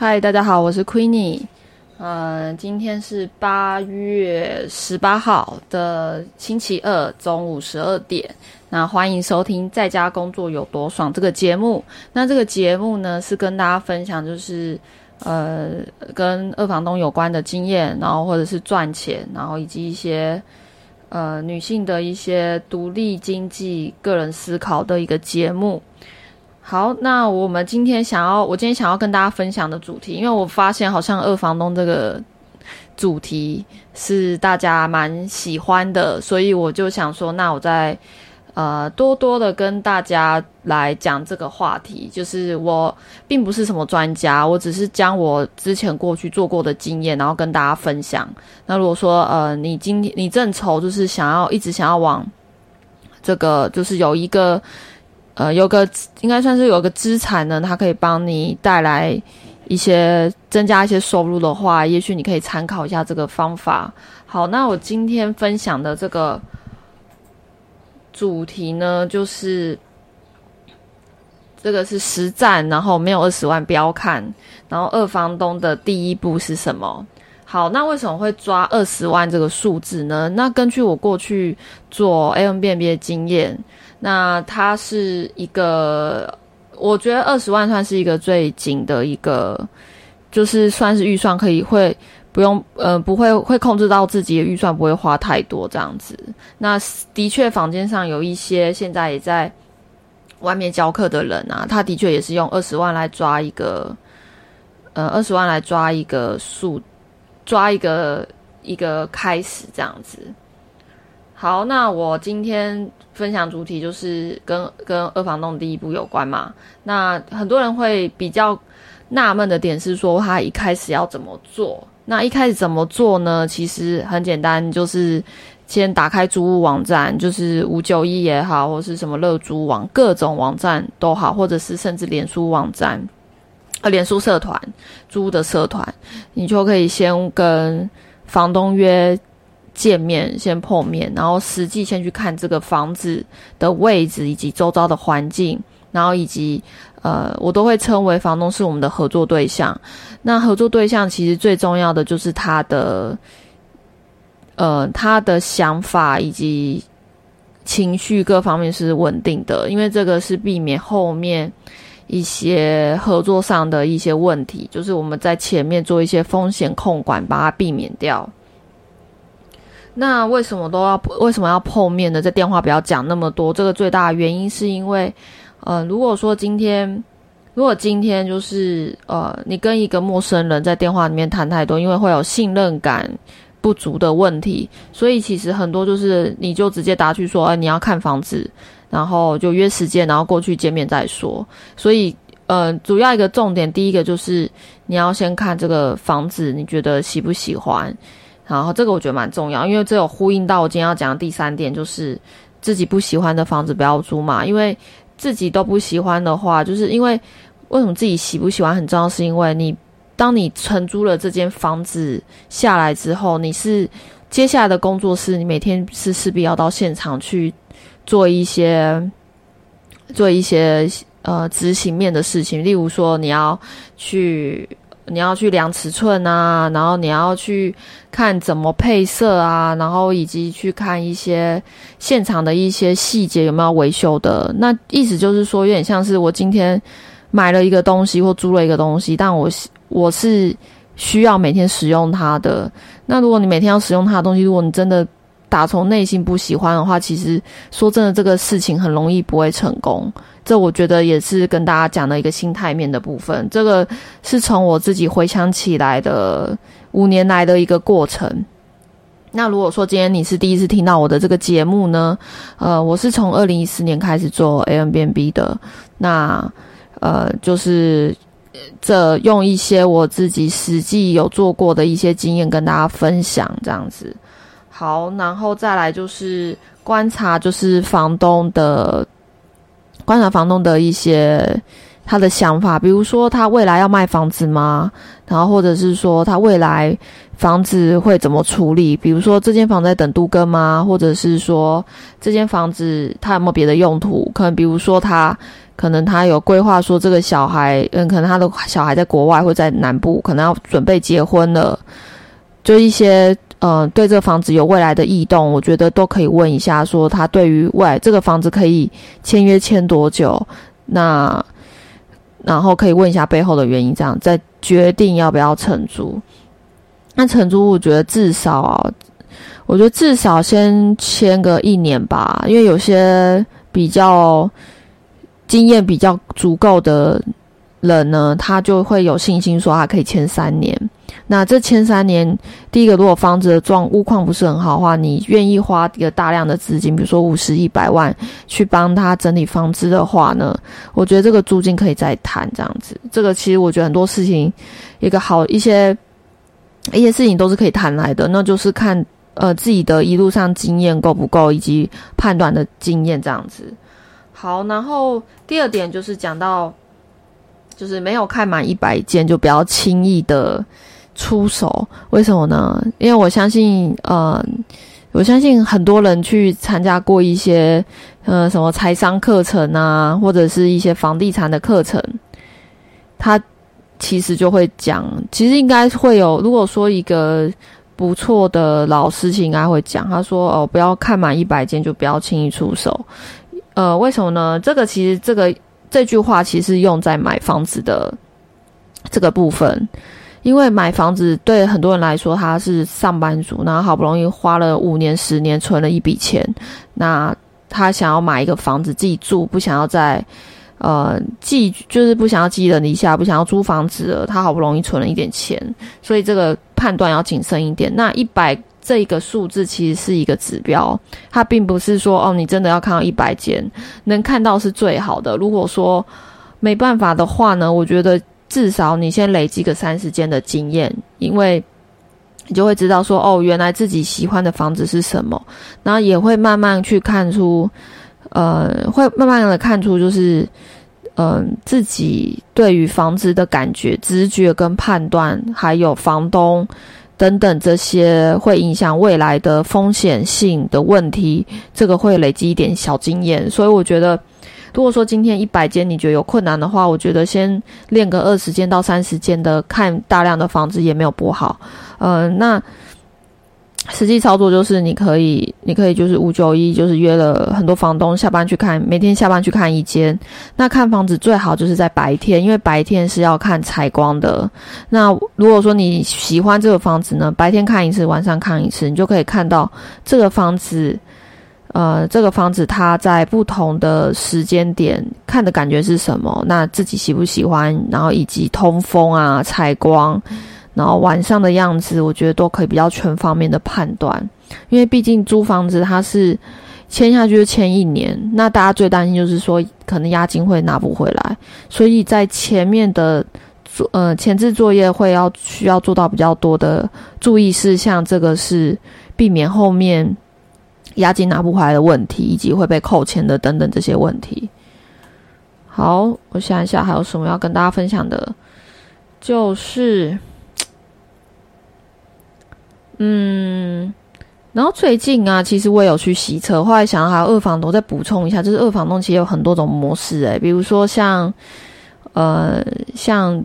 嗨，大家好，我是 Queenie。嗯，今天是八月十八号的星期二中午十二点。那欢迎收听《在家工作有多爽》这个节目。那这个节目呢，是跟大家分享就是呃跟二房东有关的经验，然后或者是赚钱，然后以及一些呃女性的一些独立经济、个人思考的一个节目。好，那我们今天想要，我今天想要跟大家分享的主题，因为我发现好像二房东这个主题是大家蛮喜欢的，所以我就想说，那我再呃多多的跟大家来讲这个话题。就是我并不是什么专家，我只是将我之前过去做过的经验，然后跟大家分享。那如果说呃你今天你正愁就是想要一直想要往这个就是有一个。呃，有个应该算是有个资产呢，它可以帮你带来一些增加一些收入的话，也许你可以参考一下这个方法。好，那我今天分享的这个主题呢，就是这个是实战，然后没有二十万不要看，然后二房东的第一步是什么？好，那为什么会抓二十万这个数字呢？那根据我过去做 A N B B 的经验。那它是一个，我觉得二十万算是一个最紧的一个，就是算是预算可以会不用呃不会会控制到自己的预算不会花太多这样子。那的确房间上有一些现在也在外面教课的人啊，他的确也是用二十万来抓一个，呃二十万来抓一个数，抓一个一个开始这样子。好，那我今天分享主题就是跟跟二房东第一步有关嘛。那很多人会比较纳闷的点是说，他一开始要怎么做？那一开始怎么做呢？其实很简单，就是先打开租屋网站，就是五九一也好，或是什么乐租网，各种网站都好，或者是甚至脸书网站，呃，脸书社团租的社团，你就可以先跟房东约。见面先碰面，然后实际先去看这个房子的位置以及周遭的环境，然后以及呃，我都会称为房东是我们的合作对象。那合作对象其实最重要的就是他的呃他的想法以及情绪各方面是稳定的，因为这个是避免后面一些合作上的一些问题，就是我们在前面做一些风险控管，把它避免掉。那为什么都要为什么要碰面呢？在电话不要讲那么多。这个最大的原因是因为，呃，如果说今天，如果今天就是呃，你跟一个陌生人在电话里面谈太多，因为会有信任感不足的问题，所以其实很多就是你就直接打去说，哎，你要看房子，然后就约时间，然后过去见面再说。所以，呃，主要一个重点，第一个就是你要先看这个房子，你觉得喜不喜欢。然后这个我觉得蛮重要，因为这有呼应到我今天要讲的第三点，就是自己不喜欢的房子不要租嘛。因为自己都不喜欢的话，就是因为为什么自己喜不喜欢很重要，是因为你当你承租了这间房子下来之后，你是接下来的工作是你每天是势必要到现场去做一些做一些呃执行面的事情，例如说你要去。你要去量尺寸啊，然后你要去看怎么配色啊，然后以及去看一些现场的一些细节有没有维修的。那意思就是说，有点像是我今天买了一个东西或租了一个东西，但我我是需要每天使用它的。那如果你每天要使用它的东西，如果你真的打从内心不喜欢的话，其实说真的，这个事情很容易不会成功。这我觉得也是跟大家讲的一个心态面的部分。这个是从我自己回想起来的五年来的一个过程。那如果说今天你是第一次听到我的这个节目呢，呃，我是从二零一四年开始做 A M B N B 的。那呃，就是这用一些我自己实际有做过的一些经验跟大家分享，这样子。好，然后再来就是观察，就是房东的。观察房东的一些他的想法，比如说他未来要卖房子吗？然后或者是说他未来房子会怎么处理？比如说这间房在等都更吗？或者是说这间房子他有没有别的用途？可能比如说他可能他有规划说这个小孩，嗯，可能他的小孩在国外或在南部，可能要准备结婚了，就一些呃对这个房子有未来的异动，我觉得都可以问一下，说他对于未来这个房子可以签约签多久，那然后可以问一下背后的原因，这样再决定要不要承租。那承租，我觉得至少啊。我觉得至少先签个一年吧，因为有些比较经验比较足够的人呢，他就会有信心说他可以签三年。那这签三年，第一个，如果房子的状屋况不是很好的话，你愿意花一个大量的资金，比如说五十一百万去帮他整理房子的话呢，我觉得这个租金可以再谈这样子。这个其实我觉得很多事情，一个好一些一些事情都是可以谈来的，那就是看。呃，自己的一路上经验够不够，以及判断的经验这样子。好，然后第二点就是讲到，就是没有看满一百件就不要轻易的出手。为什么呢？因为我相信，呃，我相信很多人去参加过一些呃什么财商课程啊，或者是一些房地产的课程，他其实就会讲，其实应该会有，如果说一个。不错的老师应该会讲，他说：“哦，不要看满一百件就不要轻易出手。”呃，为什么呢？这个其实这个这句话其实用在买房子的这个部分，因为买房子对很多人来说，他是上班族，然后好不容易花了五年、十年存了一笔钱，那他想要买一个房子自己住，不想要在。呃，寄就是不想要寄人篱下，不想要租房子了。他好不容易存了一点钱，所以这个判断要谨慎一点。那一百这一个数字其实是一个指标，它并不是说哦，你真的要看到一百间，能看到是最好的。如果说没办法的话呢，我觉得至少你先累积个三十间的经验，因为你就会知道说哦，原来自己喜欢的房子是什么，然后也会慢慢去看出。呃，会慢慢的看出，就是，嗯，自己对于房子的感觉、直觉跟判断，还有房东等等这些，会影响未来的风险性的问题。这个会累积一点小经验，所以我觉得，如果说今天一百间你觉得有困难的话，我觉得先练个二十间到三十间的，看大量的房子也没有不好。嗯，那。实际操作就是，你可以，你可以就是五九一，就是约了很多房东下班去看，每天下班去看一间。那看房子最好就是在白天，因为白天是要看采光的。那如果说你喜欢这个房子呢，白天看一次，晚上看一次，你就可以看到这个房子，呃，这个房子它在不同的时间点看的感觉是什么，那自己喜不喜欢，然后以及通风啊、采光。然后晚上的样子，我觉得都可以比较全方面的判断，因为毕竟租房子它是签下去就签一年，那大家最担心就是说可能押金会拿不回来，所以在前面的做呃前置作业会要需要做到比较多的注意事项，这个是避免后面押金拿不回来的问题，以及会被扣钱的等等这些问题。好，我想一下还有什么要跟大家分享的，就是。嗯，然后最近啊，其实我也有去洗车，后来想到还有二房东，再补充一下，就是二房东其实有很多种模式诶，比如说像呃像